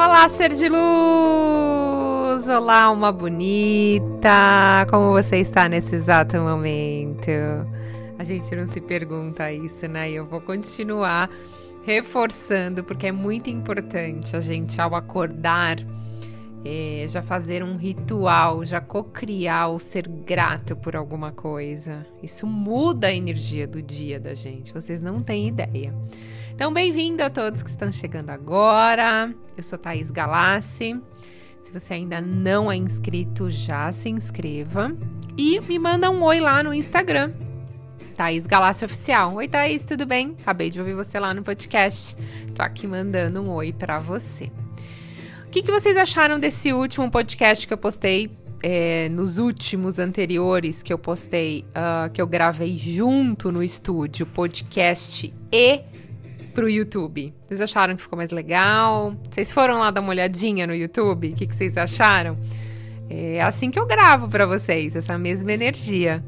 Olá, ser de luz! Olá, uma bonita! Como você está nesse exato momento? A gente não se pergunta isso, né? E eu vou continuar reforçando, porque é muito importante a gente, ao acordar, é, já fazer um ritual, já cocriar ou ser grato por alguma coisa. Isso muda a energia do dia da gente, vocês não têm ideia. Então, bem-vindo a todos que estão chegando agora. Eu sou Thaís Galassi. Se você ainda não é inscrito, já se inscreva e me manda um oi lá no Instagram. Thaís Galassi Oficial. Oi, Thaís, tudo bem? Acabei de ouvir você lá no podcast. Tô aqui mandando um oi para você. O que, que vocês acharam desse último podcast que eu postei é, nos últimos anteriores que eu postei, uh, que eu gravei junto no estúdio, podcast e pro YouTube? Vocês acharam que ficou mais legal? Vocês foram lá dar uma olhadinha no YouTube? O que, que vocês acharam? É assim que eu gravo para vocês, essa mesma energia.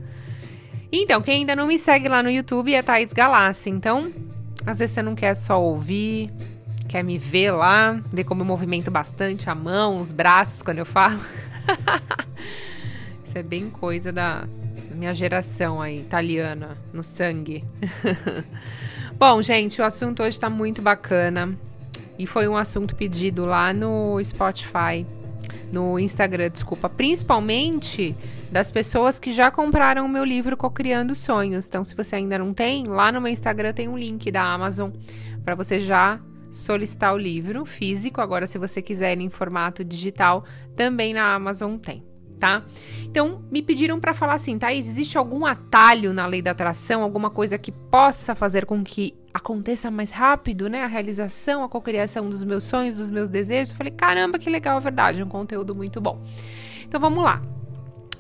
Então, quem ainda não me segue lá no YouTube é Thaís Galassi. Então, às vezes você não quer só ouvir, quer me ver lá, ver como eu movimento bastante a mão, os braços quando eu falo. Isso é bem coisa da minha geração aí, italiana, no sangue. Bom, gente, o assunto hoje está muito bacana e foi um assunto pedido lá no Spotify, no Instagram, desculpa, principalmente das pessoas que já compraram o meu livro Cocriando Sonhos. Então, se você ainda não tem, lá no meu Instagram tem um link da Amazon para você já solicitar o livro físico. Agora, se você quiser em formato digital, também na Amazon tem tá? Então, me pediram para falar assim, Thaís, existe algum atalho na lei da atração, alguma coisa que possa fazer com que aconteça mais rápido, né? A realização, a cocriação dos meus sonhos, dos meus desejos. Eu falei, caramba, que legal, é verdade, um conteúdo muito bom. Então, vamos lá.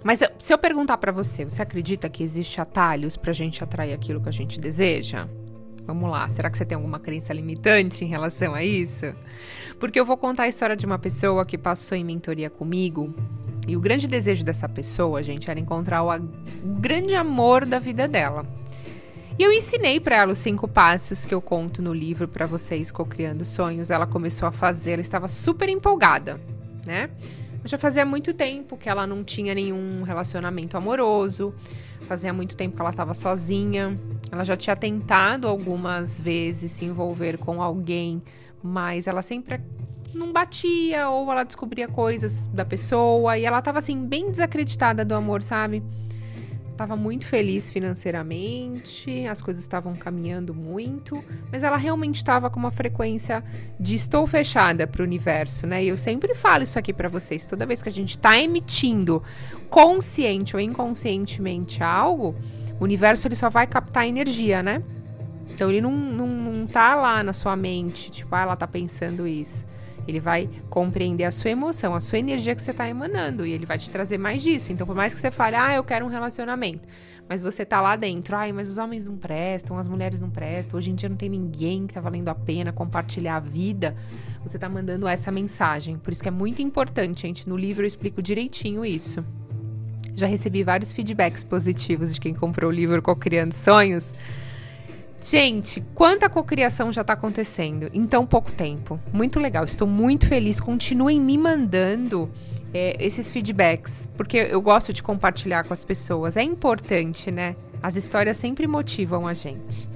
Mas se eu perguntar para você, você acredita que existe atalhos pra gente atrair aquilo que a gente deseja? Vamos lá, será que você tem alguma crença limitante em relação a isso? Porque eu vou contar a história de uma pessoa que passou em mentoria comigo e o grande desejo dessa pessoa, gente, era encontrar o, grande amor da vida dela. E eu ensinei para ela os cinco passos que eu conto no livro para vocês cocriando sonhos. Ela começou a fazer, ela estava super empolgada, né? Já fazia muito tempo que ela não tinha nenhum relacionamento amoroso. Fazia muito tempo que ela estava sozinha. Ela já tinha tentado algumas vezes se envolver com alguém, mas ela sempre não batia ou ela descobria coisas da pessoa e ela tava assim bem desacreditada do amor, sabe? Tava muito feliz financeiramente, as coisas estavam caminhando muito, mas ela realmente estava com uma frequência de estou fechada para o universo, né? E eu sempre falo isso aqui para vocês, toda vez que a gente está emitindo consciente ou inconscientemente algo, o universo ele só vai captar energia, né? Então ele não, não, não tá lá na sua mente, tipo, ah, ela tá pensando isso. Ele vai compreender a sua emoção, a sua energia que você está emanando e ele vai te trazer mais disso. Então, por mais que você fale, ah, eu quero um relacionamento, mas você tá lá dentro, ai, mas os homens não prestam, as mulheres não prestam, hoje em dia não tem ninguém que tá valendo a pena compartilhar a vida, você tá mandando essa mensagem. Por isso que é muito importante, gente. No livro eu explico direitinho isso. Já recebi vários feedbacks positivos de quem comprou o livro Cocriando Sonhos Gente, quanta cocriação já está acontecendo em tão pouco tempo. Muito legal, estou muito feliz. Continuem me mandando é, esses feedbacks, porque eu gosto de compartilhar com as pessoas. É importante, né? As histórias sempre motivam a gente.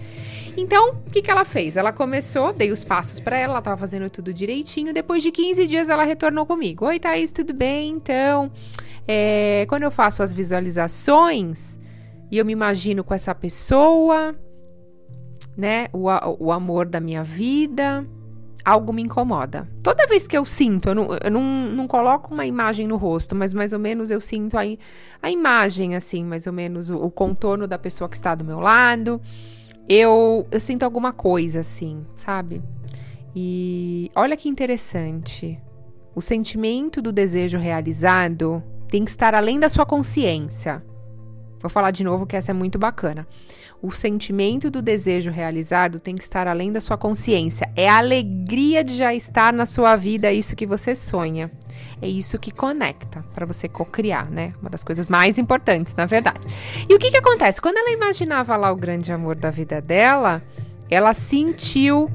Então, o que, que ela fez? Ela começou, dei os passos para ela, ela estava fazendo tudo direitinho. Depois de 15 dias, ela retornou comigo. Oi, Thaís, tudo bem? Então, é, quando eu faço as visualizações e eu me imagino com essa pessoa, né, o, o amor da minha vida, algo me incomoda. Toda vez que eu sinto, eu não, eu não, não coloco uma imagem no rosto, mas mais ou menos eu sinto a, a imagem, assim, mais ou menos o, o contorno da pessoa que está do meu lado. Eu, eu sinto alguma coisa, assim, sabe? E olha que interessante. O sentimento do desejo realizado tem que estar além da sua consciência. Vou falar de novo que essa é muito bacana. O sentimento do desejo realizado tem que estar além da sua consciência. É a alegria de já estar na sua vida isso que você sonha. É isso que conecta para você cocriar, né? Uma das coisas mais importantes, na verdade. E o que que acontece? Quando ela imaginava lá o grande amor da vida dela, ela sentiu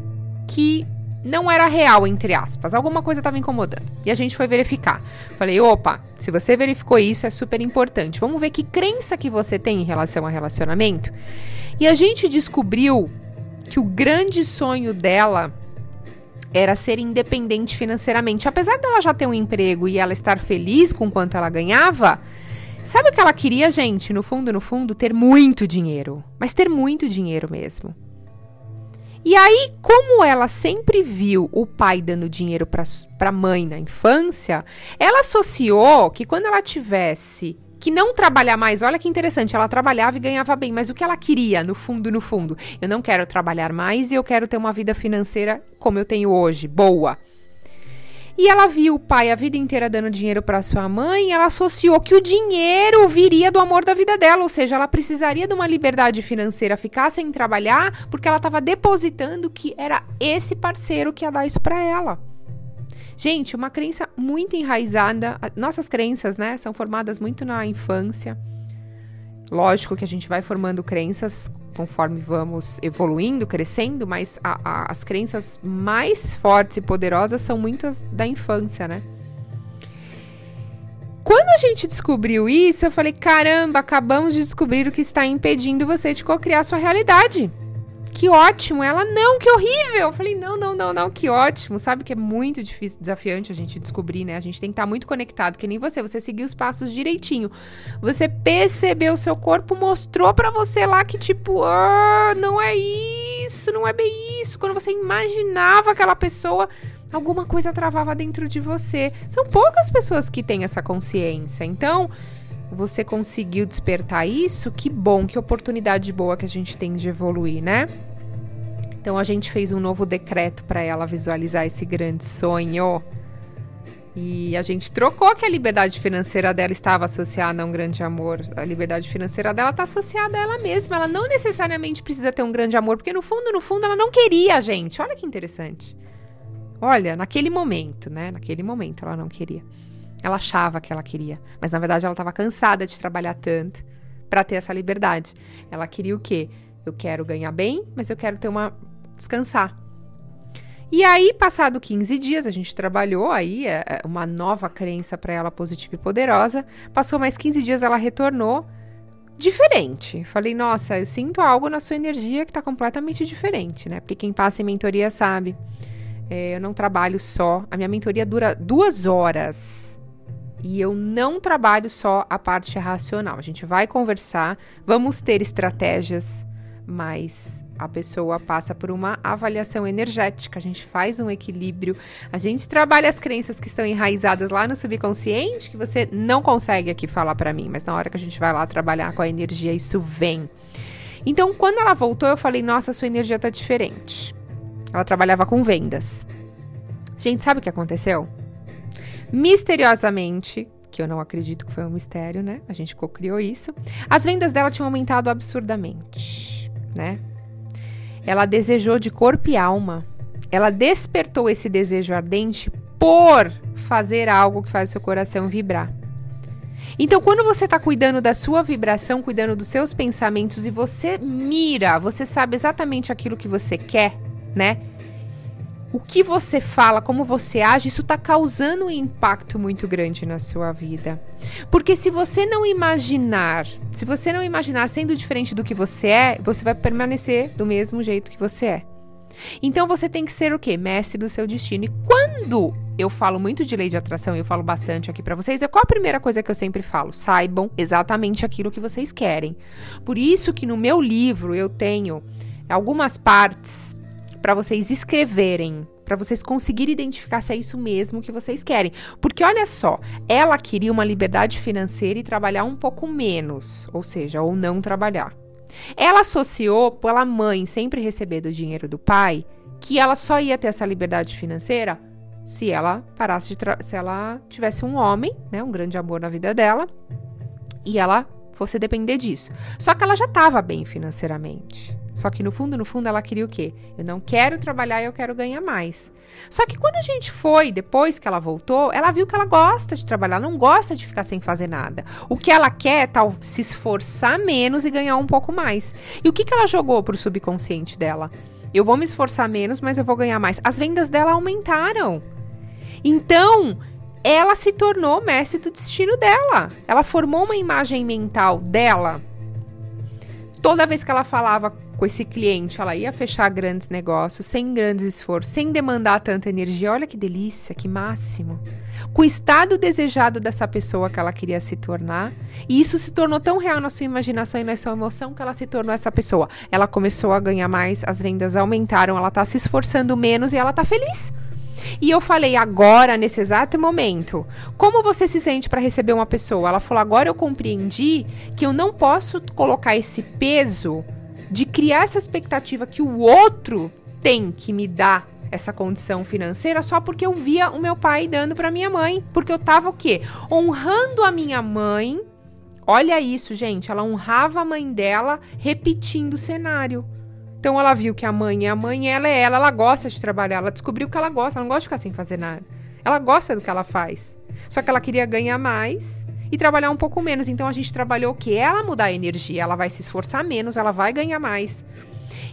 que não era real, entre aspas. Alguma coisa estava incomodando. E a gente foi verificar. Falei, opa, se você verificou isso, é super importante. Vamos ver que crença que você tem em relação a relacionamento. E a gente descobriu que o grande sonho dela era ser independente financeiramente. Apesar dela já ter um emprego e ela estar feliz com quanto ela ganhava, sabe o que ela queria, gente? No fundo, no fundo, ter muito dinheiro. Mas ter muito dinheiro mesmo. E aí, como ela sempre viu o pai dando dinheiro para a mãe na infância, ela associou que quando ela tivesse que não trabalhar mais, olha que interessante, ela trabalhava e ganhava bem, mas o que ela queria, no fundo, no fundo, eu não quero trabalhar mais e eu quero ter uma vida financeira como eu tenho hoje, boa. E ela viu o pai a vida inteira dando dinheiro para sua mãe, ela associou que o dinheiro viria do amor da vida dela, ou seja, ela precisaria de uma liberdade financeira, ficar sem trabalhar, porque ela estava depositando que era esse parceiro que ia dar isso para ela. Gente, uma crença muito enraizada. Nossas crenças, né, são formadas muito na infância. Lógico que a gente vai formando crenças conforme vamos evoluindo, crescendo, mas a, a, as crenças mais fortes e poderosas são muitas da infância, né? Quando a gente descobriu isso, eu falei: caramba, acabamos de descobrir o que está impedindo você de co-criar sua realidade que ótimo. Ela, não, que horrível. Eu falei, não, não, não, não, que ótimo. Sabe que é muito difícil, desafiante a gente descobrir, né? A gente tem que estar muito conectado, que nem você. Você seguiu os passos direitinho. Você percebeu, o seu corpo mostrou para você lá que, tipo, ah, não é isso, não é bem isso. Quando você imaginava aquela pessoa, alguma coisa travava dentro de você. São poucas pessoas que têm essa consciência. Então, você conseguiu despertar isso, que bom, que oportunidade boa que a gente tem de evoluir, né? Então a gente fez um novo decreto para ela visualizar esse grande sonho. E a gente trocou que a liberdade financeira dela estava associada a um grande amor. A liberdade financeira dela está associada a ela mesma. Ela não necessariamente precisa ter um grande amor, porque no fundo, no fundo, ela não queria a gente. Olha que interessante. Olha, naquele momento, né? Naquele momento ela não queria. Ela achava que ela queria, mas na verdade ela estava cansada de trabalhar tanto para ter essa liberdade. Ela queria o quê? Eu quero ganhar bem, mas eu quero ter uma descansar. E aí, passado 15 dias, a gente trabalhou aí é, é, uma nova crença para ela positiva e poderosa. Passou mais 15 dias, ela retornou diferente. Falei, nossa, eu sinto algo na sua energia que está completamente diferente, né? Porque quem passa em mentoria sabe. É, eu não trabalho só. A minha mentoria dura duas horas. E eu não trabalho só a parte racional. A gente vai conversar, vamos ter estratégias, mas a pessoa passa por uma avaliação energética, a gente faz um equilíbrio, a gente trabalha as crenças que estão enraizadas lá no subconsciente, que você não consegue aqui falar para mim, mas na hora que a gente vai lá trabalhar com a energia, isso vem. Então, quando ela voltou, eu falei: "Nossa, sua energia tá diferente". Ela trabalhava com vendas. Gente, sabe o que aconteceu? Misteriosamente, que eu não acredito que foi um mistério, né? A gente co-criou isso. As vendas dela tinham aumentado absurdamente, né? Ela desejou de corpo e alma. Ela despertou esse desejo ardente por fazer algo que faz seu coração vibrar. Então, quando você está cuidando da sua vibração, cuidando dos seus pensamentos e você mira, você sabe exatamente aquilo que você quer, né? O que você fala, como você age, isso está causando um impacto muito grande na sua vida. Porque se você não imaginar, se você não imaginar sendo diferente do que você é, você vai permanecer do mesmo jeito que você é. Então você tem que ser o quê? Mestre do seu destino. E quando eu falo muito de lei de atração eu falo bastante aqui para vocês, é qual a primeira coisa que eu sempre falo? Saibam exatamente aquilo que vocês querem. Por isso que no meu livro eu tenho algumas partes para vocês escreverem, para vocês conseguirem identificar se é isso mesmo que vocês querem. Porque olha só, ela queria uma liberdade financeira e trabalhar um pouco menos, ou seja, ou não trabalhar. Ela associou pela mãe sempre receber do dinheiro do pai que ela só ia ter essa liberdade financeira se ela parasse de se ela tivesse um homem, né, um grande amor na vida dela, e ela fosse depender disso. Só que ela já estava bem financeiramente. Só que no fundo, no fundo, ela queria o quê? Eu não quero trabalhar, eu quero ganhar mais. Só que quando a gente foi, depois que ela voltou, ela viu que ela gosta de trabalhar, não gosta de ficar sem fazer nada. O que ela quer é tal, se esforçar menos e ganhar um pouco mais. E o que, que ela jogou pro subconsciente dela? Eu vou me esforçar menos, mas eu vou ganhar mais. As vendas dela aumentaram. Então, ela se tornou mestre do destino dela. Ela formou uma imagem mental dela. Toda vez que ela falava com esse cliente, ela ia fechar grandes negócios, sem grandes esforços, sem demandar tanta energia. Olha que delícia, que máximo. Com o estado desejado dessa pessoa que ela queria se tornar. E isso se tornou tão real na sua imaginação e na sua emoção que ela se tornou essa pessoa. Ela começou a ganhar mais, as vendas aumentaram, ela tá se esforçando menos e ela tá feliz. E eu falei agora, nesse exato momento, como você se sente para receber uma pessoa? Ela falou: agora eu compreendi que eu não posso colocar esse peso de criar essa expectativa que o outro tem que me dar essa condição financeira só porque eu via o meu pai dando para minha mãe, porque eu tava o quê? Honrando a minha mãe. Olha isso, gente, ela honrava a mãe dela repetindo o cenário. Então ela viu que a mãe é a mãe, ela é ela, ela gosta de trabalhar, ela descobriu que ela gosta, ela não gosta de ficar sem fazer nada. Ela gosta do que ela faz. Só que ela queria ganhar mais e trabalhar um pouco menos. Então a gente trabalhou que? Ela mudar a energia, ela vai se esforçar menos, ela vai ganhar mais.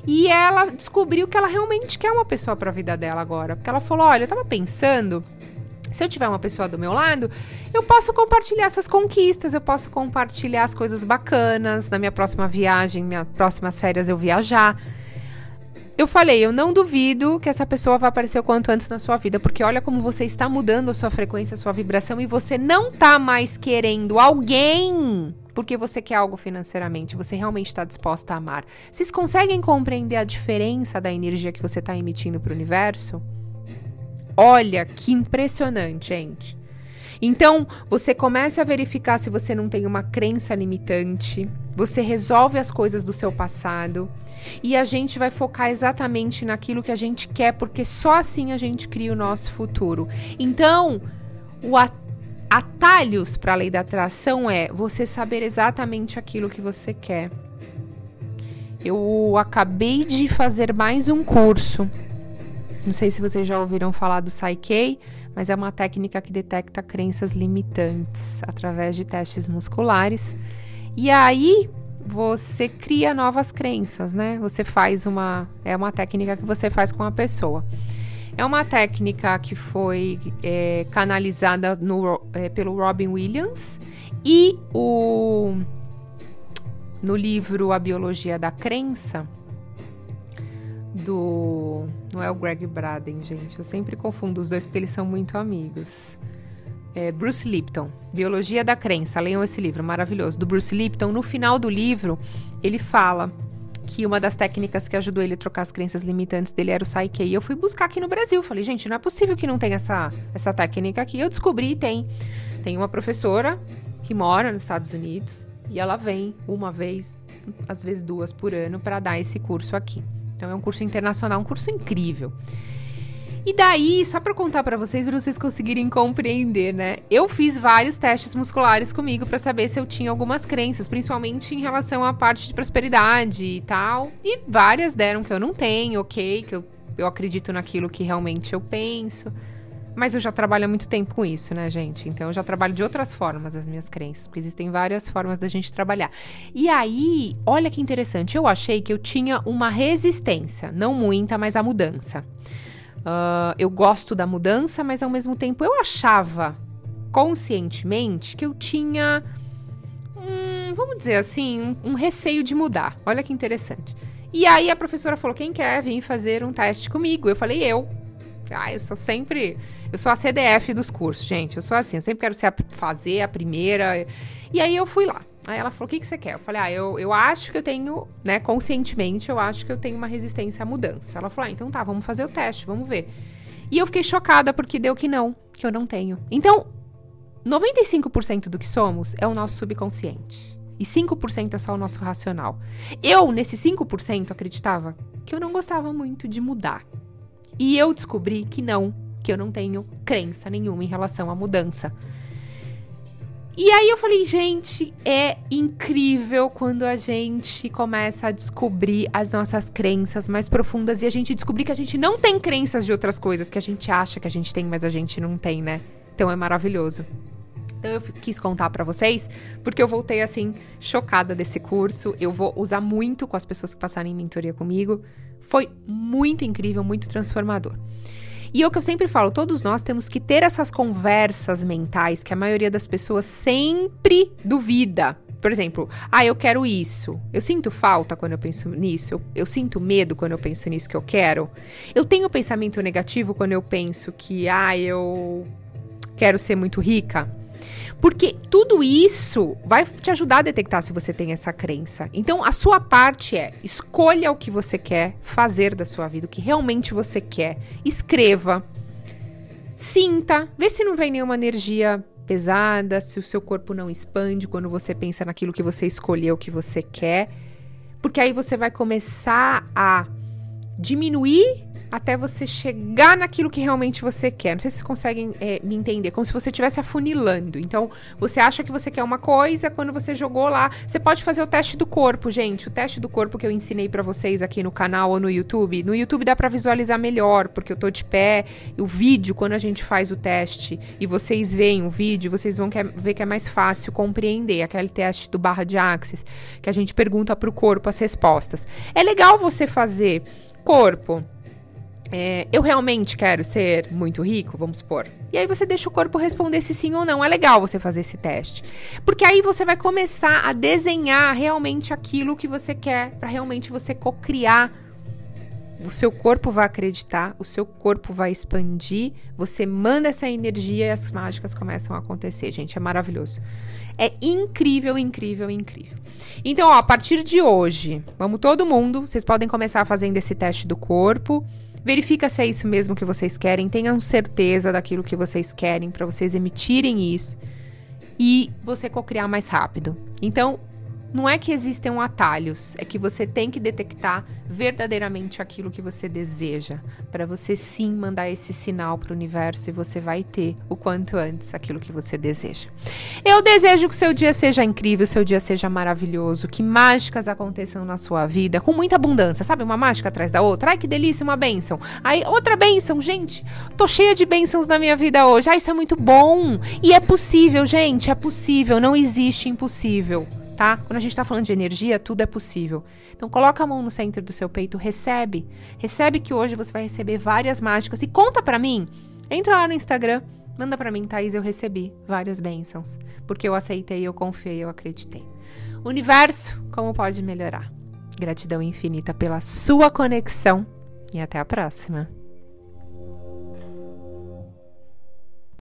E ela descobriu que ela realmente quer uma pessoa para a vida dela agora, porque ela falou: "Olha, eu tava pensando, se eu tiver uma pessoa do meu lado, eu posso compartilhar essas conquistas, eu posso compartilhar as coisas bacanas na minha próxima viagem, minhas próximas férias eu viajar. Eu falei, eu não duvido que essa pessoa vai aparecer o quanto antes na sua vida, porque olha como você está mudando a sua frequência, a sua vibração e você não está mais querendo alguém porque você quer algo financeiramente, você realmente está disposta a amar. Vocês conseguem compreender a diferença da energia que você está emitindo para o universo? Olha que impressionante, gente. Então, você começa a verificar se você não tem uma crença limitante, você resolve as coisas do seu passado e a gente vai focar exatamente naquilo que a gente quer, porque só assim a gente cria o nosso futuro. Então, o atalhos para a lei da atração é você saber exatamente aquilo que você quer. Eu acabei de fazer mais um curso não sei se vocês já ouviram falar do Psyche, mas é uma técnica que detecta crenças limitantes através de testes musculares. E aí você cria novas crenças, né? Você faz uma. É uma técnica que você faz com a pessoa. É uma técnica que foi é, canalizada no, é, pelo Robin Williams e o, no livro A Biologia da Crença do. Não é o Greg Braden, gente. Eu sempre confundo os dois porque eles são muito amigos. É Bruce Lipton, Biologia da Crença. Leiam esse livro, maravilhoso. Do Bruce Lipton. No final do livro, ele fala que uma das técnicas que ajudou ele a trocar as crenças limitantes dele era o Psyche. E eu fui buscar aqui no Brasil. Falei, gente, não é possível que não tenha essa, essa técnica aqui. Eu descobri tem. Tem uma professora que mora nos Estados Unidos e ela vem uma vez, às vezes duas por ano, para dar esse curso aqui. Então é um curso internacional, um curso incrível. E daí, só para contar para vocês, para vocês conseguirem compreender, né? Eu fiz vários testes musculares comigo para saber se eu tinha algumas crenças, principalmente em relação à parte de prosperidade e tal. E várias deram que eu não tenho, ok, que eu, eu acredito naquilo que realmente eu penso. Mas eu já trabalho há muito tempo com isso, né, gente? Então eu já trabalho de outras formas as minhas crenças, porque existem várias formas da gente trabalhar. E aí, olha que interessante, eu achei que eu tinha uma resistência, não muita, mas a mudança. Uh, eu gosto da mudança, mas ao mesmo tempo eu achava conscientemente que eu tinha, um, vamos dizer assim, um, um receio de mudar. Olha que interessante. E aí a professora falou: quem quer vir fazer um teste comigo? Eu falei: eu. Ah, eu sou sempre. Eu sou a CDF dos cursos, gente. Eu sou assim, eu sempre quero ser a, fazer a primeira. E aí eu fui lá. Aí ela falou: o que, que você quer? Eu falei: ah, eu, eu acho que eu tenho, né, conscientemente, eu acho que eu tenho uma resistência à mudança. Ela falou: ah, então tá, vamos fazer o teste, vamos ver. E eu fiquei chocada porque deu que não, que eu não tenho. Então, 95% do que somos é o nosso subconsciente. E 5% é só o nosso racional. Eu, nesse 5%, acreditava que eu não gostava muito de mudar. E eu descobri que não, que eu não tenho crença nenhuma em relação à mudança. E aí eu falei, gente, é incrível quando a gente começa a descobrir as nossas crenças mais profundas e a gente descobrir que a gente não tem crenças de outras coisas que a gente acha que a gente tem, mas a gente não tem, né? Então é maravilhoso. Então eu quis contar para vocês, porque eu voltei assim chocada desse curso. Eu vou usar muito com as pessoas que passarem em mentoria comigo. Foi muito incrível, muito transformador. E é o que eu sempre falo, todos nós temos que ter essas conversas mentais que a maioria das pessoas sempre duvida. Por exemplo, ah, eu quero isso. Eu sinto falta quando eu penso nisso. Eu, eu, sinto medo quando eu penso nisso que eu quero. Eu tenho pensamento negativo quando eu penso que, ah, eu quero ser muito rica. Porque tudo isso vai te ajudar a detectar se você tem essa crença. Então, a sua parte é escolha o que você quer fazer da sua vida, o que realmente você quer. Escreva. Sinta, vê se não vem nenhuma energia pesada, se o seu corpo não expande quando você pensa naquilo que você escolheu, que você quer. Porque aí você vai começar a diminuir até você chegar naquilo que realmente você quer. Não sei se vocês conseguem é, me entender, como se você estivesse afunilando. Então, você acha que você quer uma coisa, quando você jogou lá, você pode fazer o teste do corpo, gente. O teste do corpo que eu ensinei para vocês aqui no canal ou no YouTube. No YouTube dá para visualizar melhor, porque eu tô de pé. O vídeo, quando a gente faz o teste e vocês veem o vídeo, vocês vão ver que é mais fácil compreender aquele teste do barra de axis, que a gente pergunta pro corpo as respostas. É legal você fazer corpo é, eu realmente quero ser muito rico, vamos supor. E aí você deixa o corpo responder se sim ou não. É legal você fazer esse teste. Porque aí você vai começar a desenhar realmente aquilo que você quer, para realmente você cocriar. O seu corpo vai acreditar, o seu corpo vai expandir, você manda essa energia e as mágicas começam a acontecer, gente. É maravilhoso. É incrível, incrível, incrível. Então, ó, a partir de hoje, vamos todo mundo, vocês podem começar fazendo esse teste do corpo. Verifica se é isso mesmo que vocês querem, tenham certeza daquilo que vocês querem para vocês emitirem isso e você cocriar mais rápido. Então, não é que existem atalhos, é que você tem que detectar verdadeiramente aquilo que você deseja, para você sim mandar esse sinal para o universo e você vai ter o quanto antes aquilo que você deseja. Eu desejo que seu dia seja incrível, seu dia seja maravilhoso, que mágicas aconteçam na sua vida com muita abundância, sabe? Uma mágica atrás da outra. Ai, que delícia, uma bênção. Aí, outra bênção, gente. Tô cheia de bênçãos na minha vida hoje. Ai, isso é muito bom. E é possível, gente, é possível, não existe impossível tá? Quando a gente está falando de energia, tudo é possível. Então coloca a mão no centro do seu peito, recebe. Recebe que hoje você vai receber várias mágicas e conta para mim. Entra lá no Instagram, manda para mim, Thaís, eu recebi várias bênçãos, porque eu aceitei, eu confiei, eu acreditei. Universo, como pode melhorar? Gratidão infinita pela sua conexão e até a próxima.